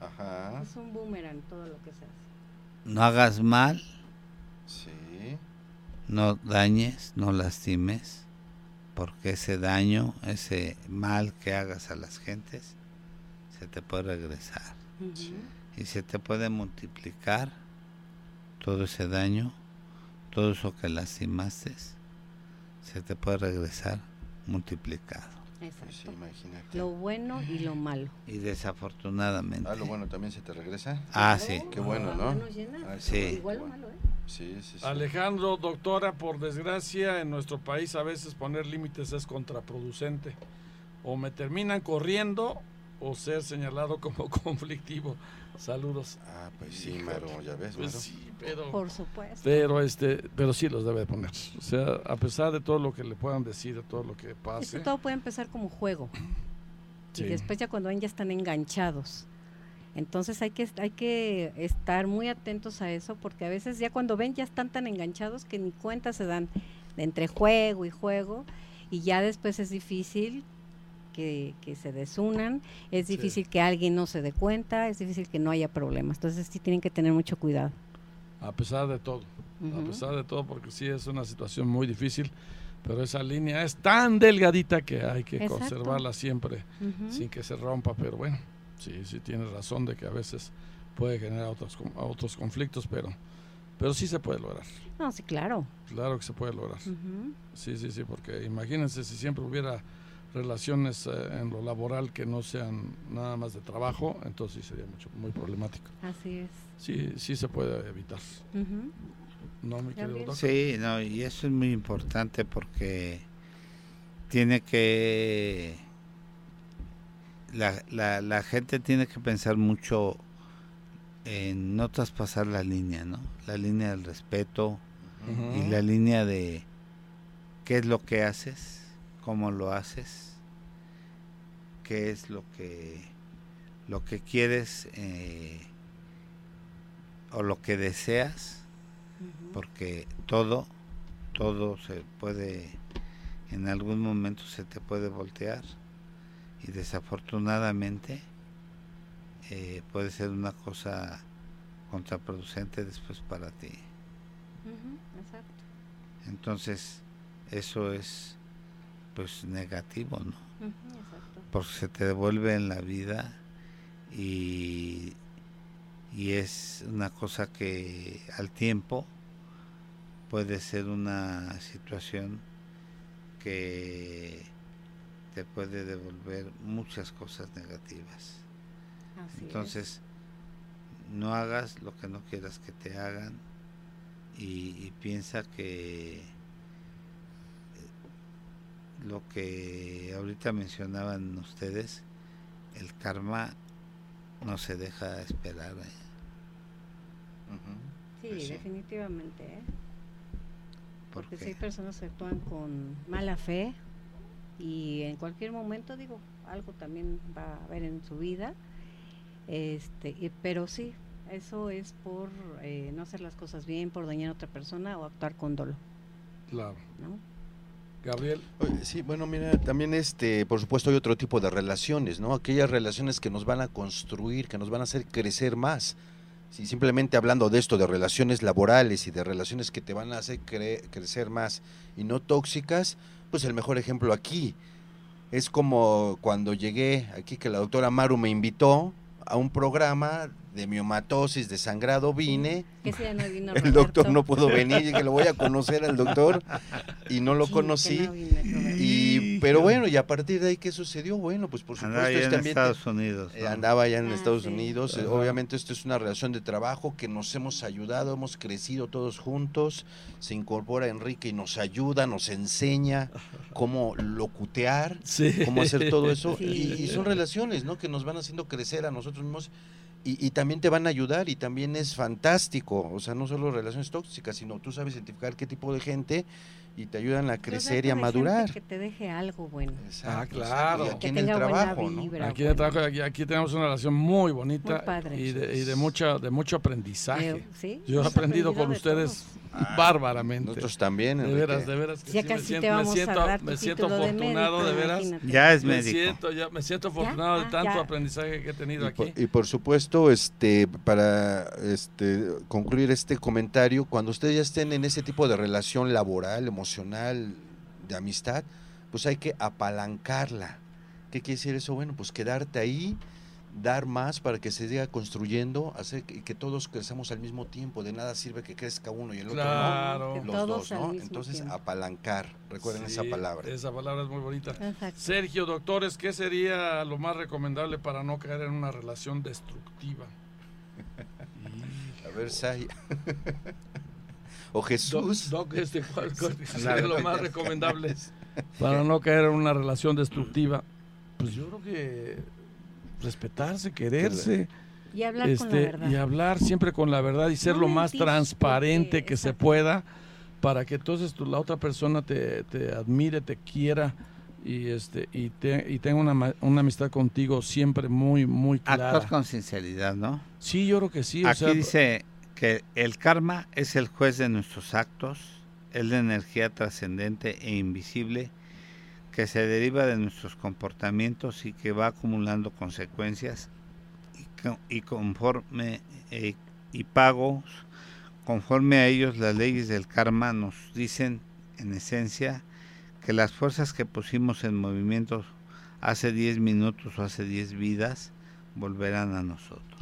Ajá. Es un boomerang todo lo que se hace. no hagas mal, Sí. no dañes, no lastimes, porque ese daño, ese mal que hagas a las gentes, se te puede regresar. Sí. Y se te puede multiplicar todo ese daño, todo eso que lastimaste, se te puede regresar multiplicado. Pues Exacto. imagínate. Lo bueno y lo malo. Y desafortunadamente. Ah, lo bueno también se te regresa. Ah, sí. Qué bueno, las ¿no? Ah, Sí. Igual lo malo, ¿eh? Sí, sí, sí. Alejandro, doctora, por desgracia en nuestro país a veces poner límites es contraproducente. O me terminan corriendo o ser señalado como <laughs> conflictivo. Saludos. Ah, pues sí. Maro, ya ves, Pues Maro. sí, pero, Por supuesto. pero este, pero sí los debe de poner. O sea, a pesar de todo lo que le puedan decir, de todo lo que Es que pase. todo puede empezar como juego. sí. Y después ya cuando ven ya están enganchados. Entonces hay que, hay que estar muy atentos a eso porque a veces ya cuando ven ya están tan enganchados que ni cuenta se dan entre juego y juego y ya después es difícil que, que se desunan, es Sí. difícil que alguien no se dé cuenta, es difícil que no haya problemas. Entonces sí tienen que tener mucho cuidado. A pesar de todo. A pesar de todo, porque sí es una situación muy difícil. Pero esa línea es tan delgadita que hay que Exacto. conservarla siempre sin que se rompa. Pero bueno, sí, sí tienes razón de que a veces puede generar otros, otros conflictos, pero, pero sí se puede lograr. No, sí, claro. Claro que se puede lograr. Sí, sí, sí, porque imagínense si siempre hubiera relaciones eh, en lo laboral que no sean nada más de trabajo, entonces sí sería mucho, muy problemático. Así es. Sí, sí se puede evitar. ¿No, mi querido? Sí, no, y eso es muy importante porque tiene que la, la, la gente tiene que pensar mucho en no traspasar la línea, ¿no? La línea del respeto y la línea de qué es lo que haces, cómo lo haces, qué es lo que lo que quieres eh, o lo que deseas porque todo, todo se puede, en algún momento se te puede voltear y desafortunadamente eh, puede ser una cosa contraproducente después para ti. Exacto. Entonces, eso es pues negativo, ¿no? Exacto. Porque se te devuelve en la vida y, y es una cosa que al tiempo puede ser una situación que te puede devolver muchas cosas negativas. Así es. Entonces, no hagas lo que no quieras que te hagan y, y piensa que eh, lo que ahorita mencionaban ustedes, el karma no se deja esperar. ¿eh? Sí, Pues sí. definitivamente, ¿eh? porque Porque si hay personas que actúan con mala fe y en cualquier momento, digo, algo también va a haber en su vida, este, y- pero sí, eso es por eh, no hacer las cosas bien, por dañar a otra persona o actuar con dolo, Claro. ¿no? Gabriel, Sí, bueno, mira, también este, por supuesto hay otro tipo de relaciones, ¿no? Aquellas relaciones que nos van a construir, que nos van a hacer crecer más. Si simplemente hablando de esto, de relaciones laborales y de relaciones que te van a hacer cre- crecer más y no tóxicas, pues el mejor ejemplo aquí es como cuando llegué aquí que la doctora Maru me invitó a un programa de miomatosis, de sangrado, vine. Que ese ya no vino El doctor no pudo venir, y que lo voy a conocer al doctor y no lo Sí, conocí. no. Y, pero bueno, y a partir de ahí, ¿qué sucedió? Bueno, pues por supuesto, andaba allá este en ambiente- Estados Unidos. eh, ¿no? andaba allá en Ah, Estados sí. Unidos. eh, Ajá. Obviamente esto es una relación de trabajo que nos hemos ayudado, hemos crecido todos juntos. Se incorpora Enrique y nos ayuda, nos enseña cómo locutear, <laughs> sí. cómo hacer todo eso. Sí. Y, y son relaciones, ¿no? Que nos van haciendo crecer a nosotros mismos. Y, y también te van a ayudar y también es fantástico. O sea, no solo relaciones tóxicas, sino tú sabes identificar qué tipo de gente y te ayudan a crecer y a madurar. Que te deje algo bueno. Exacto, claro. exacto. Y Que aquí en el tenga buena trabajo, ¿no? vibra. Aquí, en el trabajo, aquí, aquí tenemos una relación muy bonita Muy padre. y, de, y de, mucha, de mucho aprendizaje. ¿sí? Yo he Hemos aprendido con de ustedes Ah, bárbaramente. Nosotros también, de veras, de veras. que Ya sí casi me siento, te vamos me siento, a dar tu me siento de afortunado, de veras. Ya es Me médico. siento, ya, me siento afortunado Ah, de tanto ya. aprendizaje que he tenido Y aquí. por, y por supuesto, este, para este, concluir este comentario, cuando ustedes ya estén en ese tipo de relación laboral, emocional, de amistad, pues hay que apalancarla. ¿Qué quiere decir eso? Bueno, pues quedarte ahí, dar más para que se siga construyendo, hacer que, que todos crezamos al mismo tiempo. De nada sirve que crezca uno y el otro Claro. no. Los todos dos, ¿no? Entonces, tiempo. apalancar. Recuerden esa palabra. Esa palabra es muy bonita. Exacto. Sergio, doctores, ¿qué sería lo más recomendable para no caer en una relación destructiva? A ver, Sai. <laughs> o Doc, Jesús. Doc, este, ¿cuál, cuál La sería lo más recomendable <laughs> para no caer en una relación destructiva? Pues yo creo que respetarse, quererse. Y hablar con la este, verdad. y hablar siempre con la verdad y ser No lo más mentir, transparente porque- que se pueda para que entonces tú- la otra persona te, te admire, te quiera y este y, te, y tenga una, ma- una amistad contigo siempre muy muy clara. Actuar con sinceridad, ¿no? Sí, yo creo que sí. o Aquí sea, dice que el karma es el juez de nuestros actos, es la energía trascendente e invisible que se deriva de nuestros comportamientos y que va acumulando consecuencias y, co- y conforme eh, y pagos conforme a ellos las leyes del karma nos dicen en esencia que las fuerzas que pusimos en movimiento hace 10 minutos o hace 10 vidas volverán a nosotros.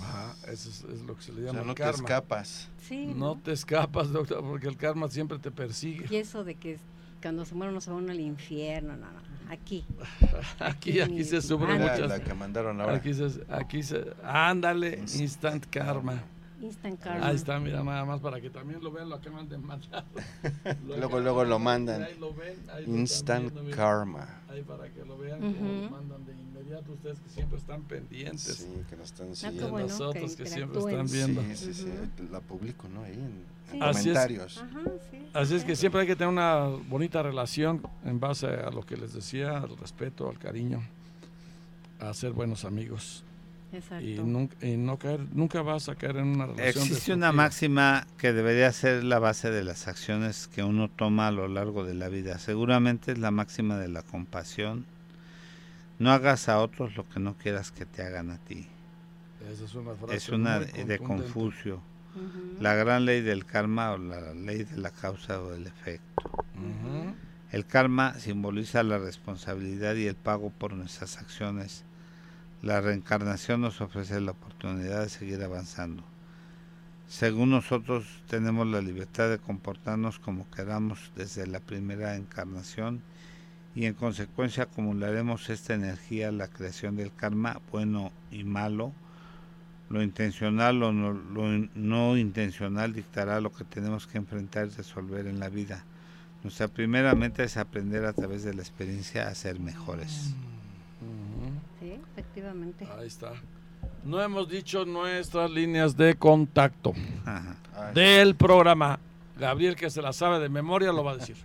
Ajá, eso es, es lo que se le O llama sea, no te escapas. Sí, No ¿no? te escapas, doctor, porque el karma siempre te persigue. Y eso de que cuando se muere uno se va uno al infierno, no, no. Aquí. <laughs> Aquí, aquí se sufre Ah, La, muchas. la que mandaron ahora. Aquí se, aquí se, ándale, Instant instant karma. Instant karma. Ahí está, mira, nada más para que también lo vean, lo acaban de mandar. <laughs> Luego, luego lo mandan. Ahí lo ven, ahí lo Instant viendo, mira. karma. Ahí para que lo vean, como lo Ujú. mandan de inmediato ustedes que siempre están pendientes. Sí, que nos están Ah, siguiendo. bueno, nosotros que que siempre están viendo. Sí, sí, sí. Ujú. La publico, ¿no? Ahí en, en Sí. Así es. comentarios. Ajá, sí. Así es que siempre hay que tener una bonita relación en base a lo que les decía, al respeto, al cariño, a ser buenos amigos. Exacto. Y nunca, y no caer, nunca vas a caer en una relación Existe una máxima que debería ser la base de las acciones que uno toma a lo largo de la vida. Seguramente es la máxima de la compasión. No hagas a otros lo que no quieras que te hagan a ti. Esa es una frase Es una muy de, de La gran ley del karma o la ley de la causa o del efecto. El karma simboliza la responsabilidad y el pago por nuestras acciones. La reencarnación nos ofrece la oportunidad de seguir avanzando. Según nosotros tenemos la libertad de comportarnos como queramos desde la primera encarnación y en consecuencia acumularemos esta energía, la creación del karma, bueno y malo. Lo intencional o no, lo no intencional dictará lo que tenemos que enfrentar y resolver en la vida. Nuestra primera meta es aprender a través de la experiencia a ser mejores. Sí, efectivamente. Ahí está. No hemos dicho nuestras líneas de contacto Ajá. Del programa. Gabriel, que se la sabe de memoria, lo va a decir.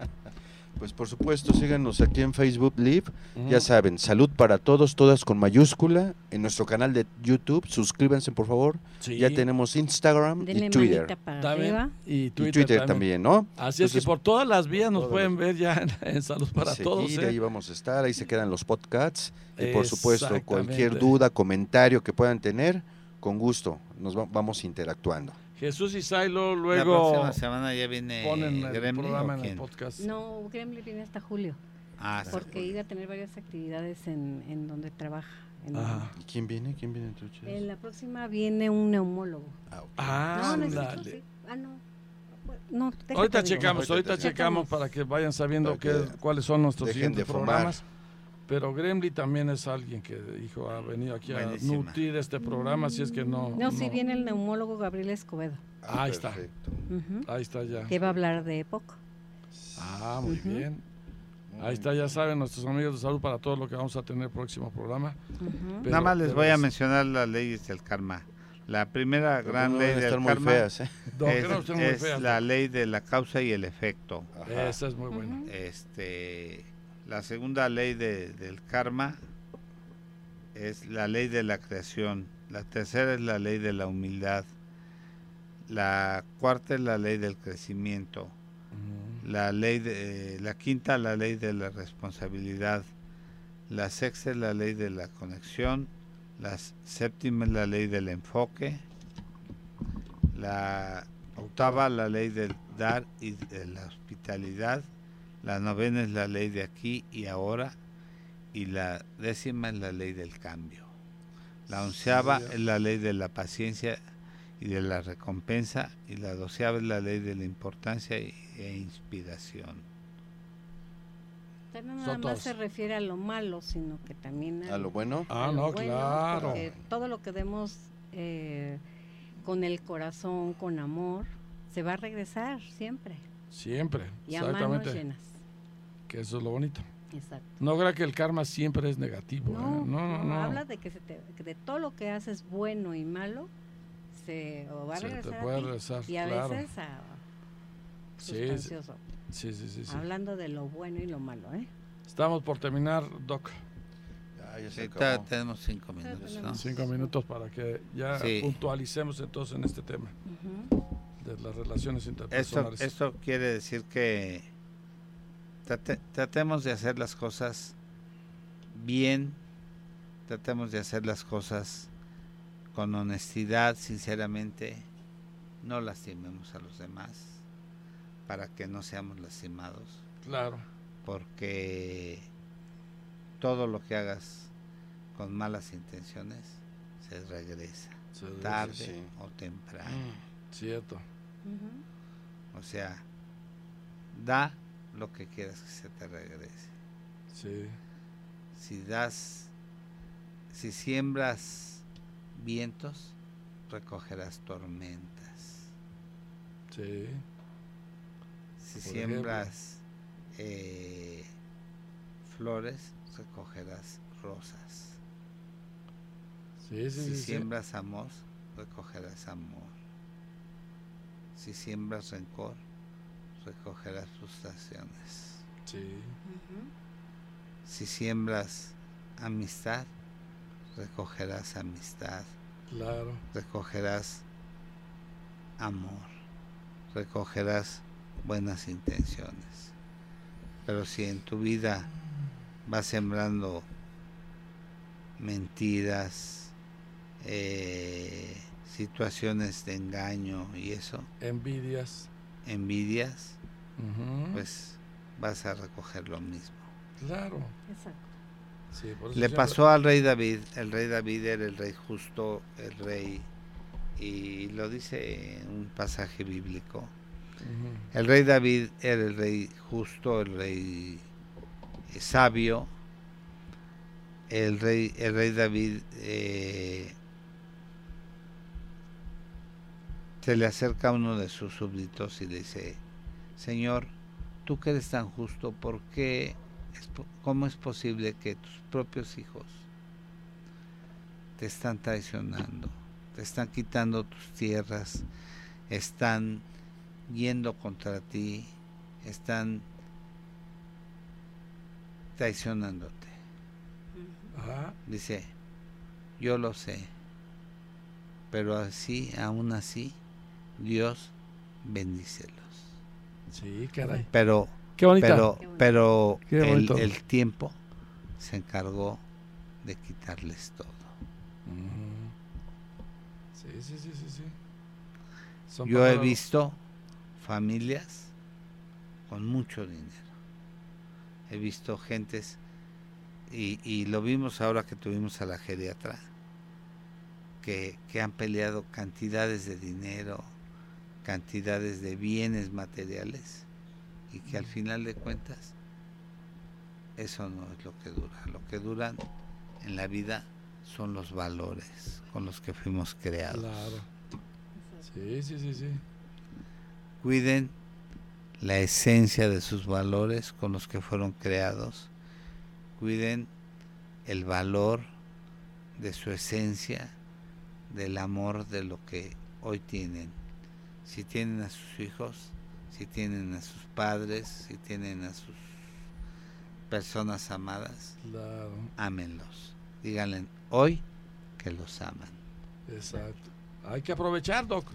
Pues por supuesto, síganos aquí en Facebook Live. Ya saben, salud para todos, todas con mayúscula. En nuestro canal de YouTube, suscríbanse por favor. Sí. Ya tenemos Instagram Denle y Twitter. También. Y Y Twitter, también. ¿no? Así es que por todas las vías nos pueden ver ya en, en Salud para seguir, Todos. ¿eh? Ahí vamos a estar, ahí se quedan los podcasts. Y por supuesto, cualquier duda, comentario que puedan tener, con gusto, nos va- vamos interactuando. Jesús y Sailo La luego próxima semana ya viene ponen el Gremlin, programa ¿o en el podcast. No, Gremlin viene hasta julio, Ah, sí. porque iba a tener varias actividades en, en donde trabaja. En. ¿Y quién viene? ¿Quién viene entonces? en la próxima viene un neumólogo. Ah, ok. no, no sí. Ah, no. No, Ahorita checamos, Ahorita checamos para que vayan sabiendo que cuáles son nuestros siguientes fumar. Pero Gremlin también es alguien que dijo ha venido aquí a nutrir este programa, así es que no. No, sí viene el neumólogo Gabriel Escobedo, Ah, ahí está. Ahí está ya. que va a hablar de EPOC. Ah, muy bien. Muy Ahí está, ya saben, nuestros amigos de salud para todo lo que vamos a tener el próximo programa. Pero Nada más les voy a mencionar las leyes del karma. La primera Pero gran no ley del muy karma feas, ¿eh? <laughs> Es, estén muy es feas, la ¿no? ley de la causa y el efecto. Ajá. Esa es muy buena. Este, la segunda ley de- del karma es la ley de la creación. La tercera es la ley de la humildad. La cuarta es la ley del crecimiento. La ley de, la quinta la ley de la responsabilidad. La sexta es la ley de la conexión. La séptima es la ley del enfoque. La octava la ley del dar y de la hospitalidad. La novena es la ley de aquí y ahora. Y la décima es la ley del cambio. La onceava Sí. es la ley de la paciencia y de la recompensa. Y la doceava es la ley de la importancia y- e inspiración. No nada más se refiere a lo malo, sino que también A lo bueno. Ah, a lo no, bueno, claro. todo lo que demos eh, con el corazón, con amor, se va a regresar siempre. Siempre, Y a manos exactamente. llenas. Que eso es lo bonito. Exacto. No crea que el karma siempre es negativo. ¿eh? No, No, no, no. Habla de que, se te- que de todo lo que haces bueno y malo, se o va a Se te regresar a puede ti, regresar, y a claro. veces a sustancioso. sí, sí, sí, sí. Hablando de lo bueno y lo malo, ¿eh? Estamos por terminar, Doc. Ya, ya se tenemos cinco minutos, ¿no? Cinco minutos para que ya Sí. puntualicemos entonces en este tema Ujú. De las relaciones interpersonales. esto quiere decir que trate- tratemos de hacer las cosas bien, tratemos de hacer las cosas con honestidad, sinceramente, no lastimemos a los demás para que no seamos lastimados, Claro. porque todo lo que hagas con malas intenciones se regresa, tarde sí. o temprano. Mm, Cierto. O sea, da lo que quieras que se te regrese. Sí. Si das, si siembras vientos, recogerás tormentas. Sí. Si Por siembras eh, flores, recogerás rosas. Sí, sí, si sí. siembras amor, recogerás amor. Si siembras rencor, recogerás frustraciones. Sí. Si siembras amistad, recogerás amistad, Claro. recogerás amor, recogerás buenas intenciones. Pero si en tu vida vas sembrando mentiras, eh, situaciones de engaño y eso, Envidias. envidias, pues vas a recoger lo mismo. Claro. Exacto. Sí, por eso Le siempre- pasó al rey David, el rey David era el rey justo, el rey, y lo dice en un pasaje bíblico. El rey David era el rey justo, el rey eh, sabio. El rey, el rey David eh, se le acerca a uno de sus súbditos y le dice, Señor, tú que eres tan justo, ¿por qué, cómo es posible que tus propios hijos te están traicionando, te están quitando tus tierras, están yendo contra ti, están traicionándote. Ajá. Dice, yo lo sé, pero así, aún así, Dios bendícelos. Sí, caray. Pero, Qué bonita. pero, pero Qué el, tiempo se encargó de quitarles todo. Sí, sí, sí, sí, sí. Son Yo he visto familias con mucho dinero. He visto gentes, y, y lo vimos ahora que tuvimos a la geriatra, que, que han peleado cantidades de dinero, cantidades de bienes materiales, y que al final de cuentas eso no es lo que dura. Lo que duran en la vida son los valores con los que fuimos creados. Claro. Sí, sí, sí, sí. cuiden la esencia de sus valores con los que fueron creados, cuiden el valor de su esencia, del amor de lo que hoy tienen. Si tienen a sus hijos, si tienen a sus padres, si tienen a sus personas amadas, Claro. ámenlos. Díganle hoy que los aman. Exacto. Hay que aprovechar, Doc.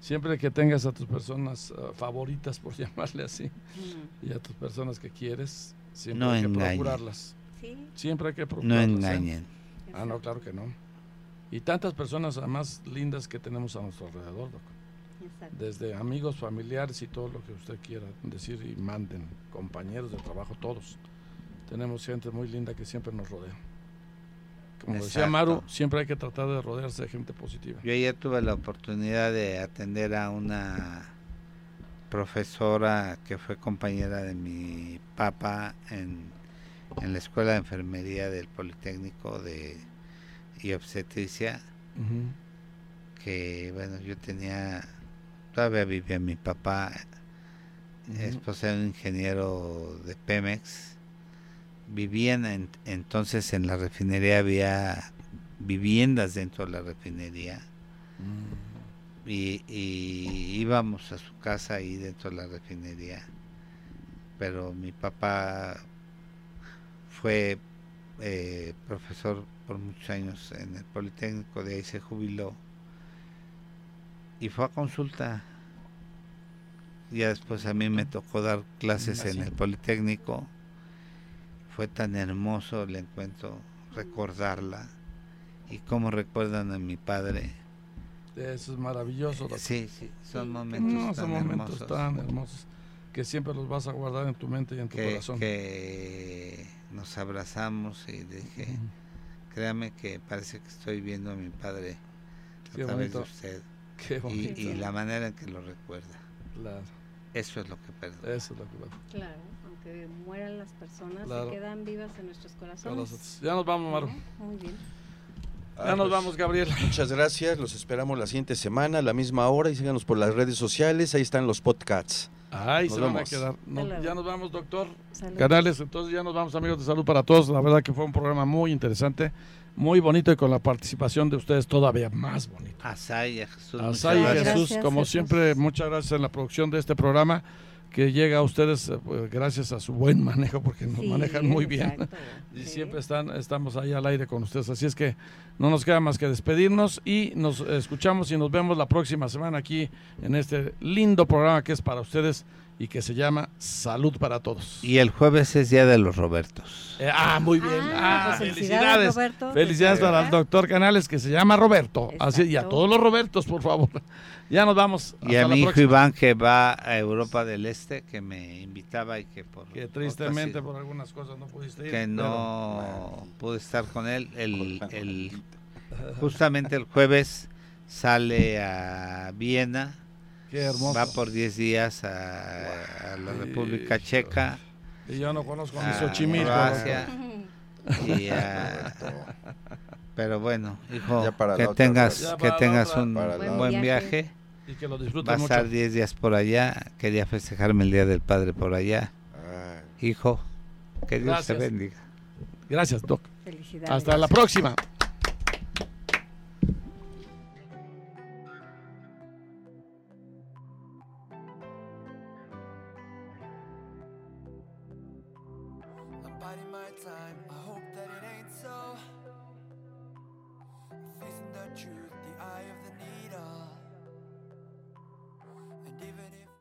Siempre que tengas a tus personas ah, favoritas, por <laughs> llamarle así, y a tus personas que quieres, siempre No hay que engañen. procurarlas. Sí. Siempre hay que No procurarlas. ¿eh? engañen. Ah, no, claro que no. Y tantas personas más lindas que tenemos a nuestro alrededor, Doc. Exacto. Desde amigos, familiares y todo lo que usted quiera decir y manden, compañeros de trabajo, todos. Tenemos gente muy linda que siempre nos rodea. Como decía Exacto. Maru, siempre hay que tratar de rodearse de gente positiva. Yo ayer tuve la oportunidad de atender a una profesora que fue compañera de mi papá en, en la escuela de enfermería del Politécnico de y obstetricia que bueno yo tenía todavía vivía mi papá Ujú. esposa de un ingeniero de Pemex. Vivían en- entonces en la refinería había viviendas dentro de la refinería. Y, y íbamos a su casa ahí dentro de la refinería. Pero mi papá fue eh, profesor por muchos años en el Politécnico de ahí se jubiló y fue a consulta. Ya después a mí me tocó dar clases en el Politécnico. Fue tan hermoso el encuentro recordarla. Y cómo recuerdan a mi padre. Eso es maravilloso. doctor. sí sí son momentos No, tan son momentos hermosos. tan hermosos que siempre los vas a guardar en tu mente y en tu que, corazón. que nos abrazamos y dije créame que parece que estoy viendo a mi padre a Qué través de usted <laughs> Qué y, bonito. y la manera en que lo recuerda Claro, eso es lo que perdona eso es lo que va. Claro, aunque mueran las personas, Claro. se quedan vivas en nuestros corazones. Ya nos vamos, Maru. Muy bien. Ah, Ya nos pues, vamos, Gabriel. Muchas gracias, los esperamos la siguiente semana a la misma hora y síganos por las redes sociales, ahí están los podcasts. Ay, Nos se van a quedar. No, ya nos vamos, doctor. Salud. Canales, entonces ya nos vamos, amigos de salud para todos. La verdad que fue un programa muy interesante, muy bonito y con la participación de ustedes todavía más bonito. Asay Jesús Asai muchas Gracias. Jesús, Gracias, como Jesús. siempre, muchas gracias en la producción de este programa que llega a ustedes eh, pues, gracias a su buen manejo porque nos Sí, manejan muy bien. exacto, <laughs> Y sí. siempre están, estamos ahí al aire con ustedes. Así es que no nos queda más que despedirnos y nos escuchamos y nos vemos la próxima semana aquí en este lindo programa que es para ustedes y que se llama Salud para Todos. y el jueves es día de los Robertos Eh, ah, muy bien. Ah, Ah, pues felicidades. Roberto. Felicidades para el doctor Canales que se llama Roberto. Así, y a todos los Robertos, por favor. <laughs> Ya nos vamos. y Hasta a la mi hijo. Iván que va a Europa del Este que me invitaba y que por Que tristemente por algunas cosas no pudiste ir. que pero- no pude estar con él el, el- justamente el jueves sale a Viena Qué hermoso. va por 10 días a, a la. República. Checa Y yo no conozco ni a Xochimilco. Croacia <laughs> y a- <laughs> pero bueno hijo que tengas que tengas un buen viaje Y que lo a mucho. estar 10 días por allá quería festejarme el día del padre por allá hijo que Dios Gracias. te bendiga Gracias, Doc. Felicidades. Hasta la próxima.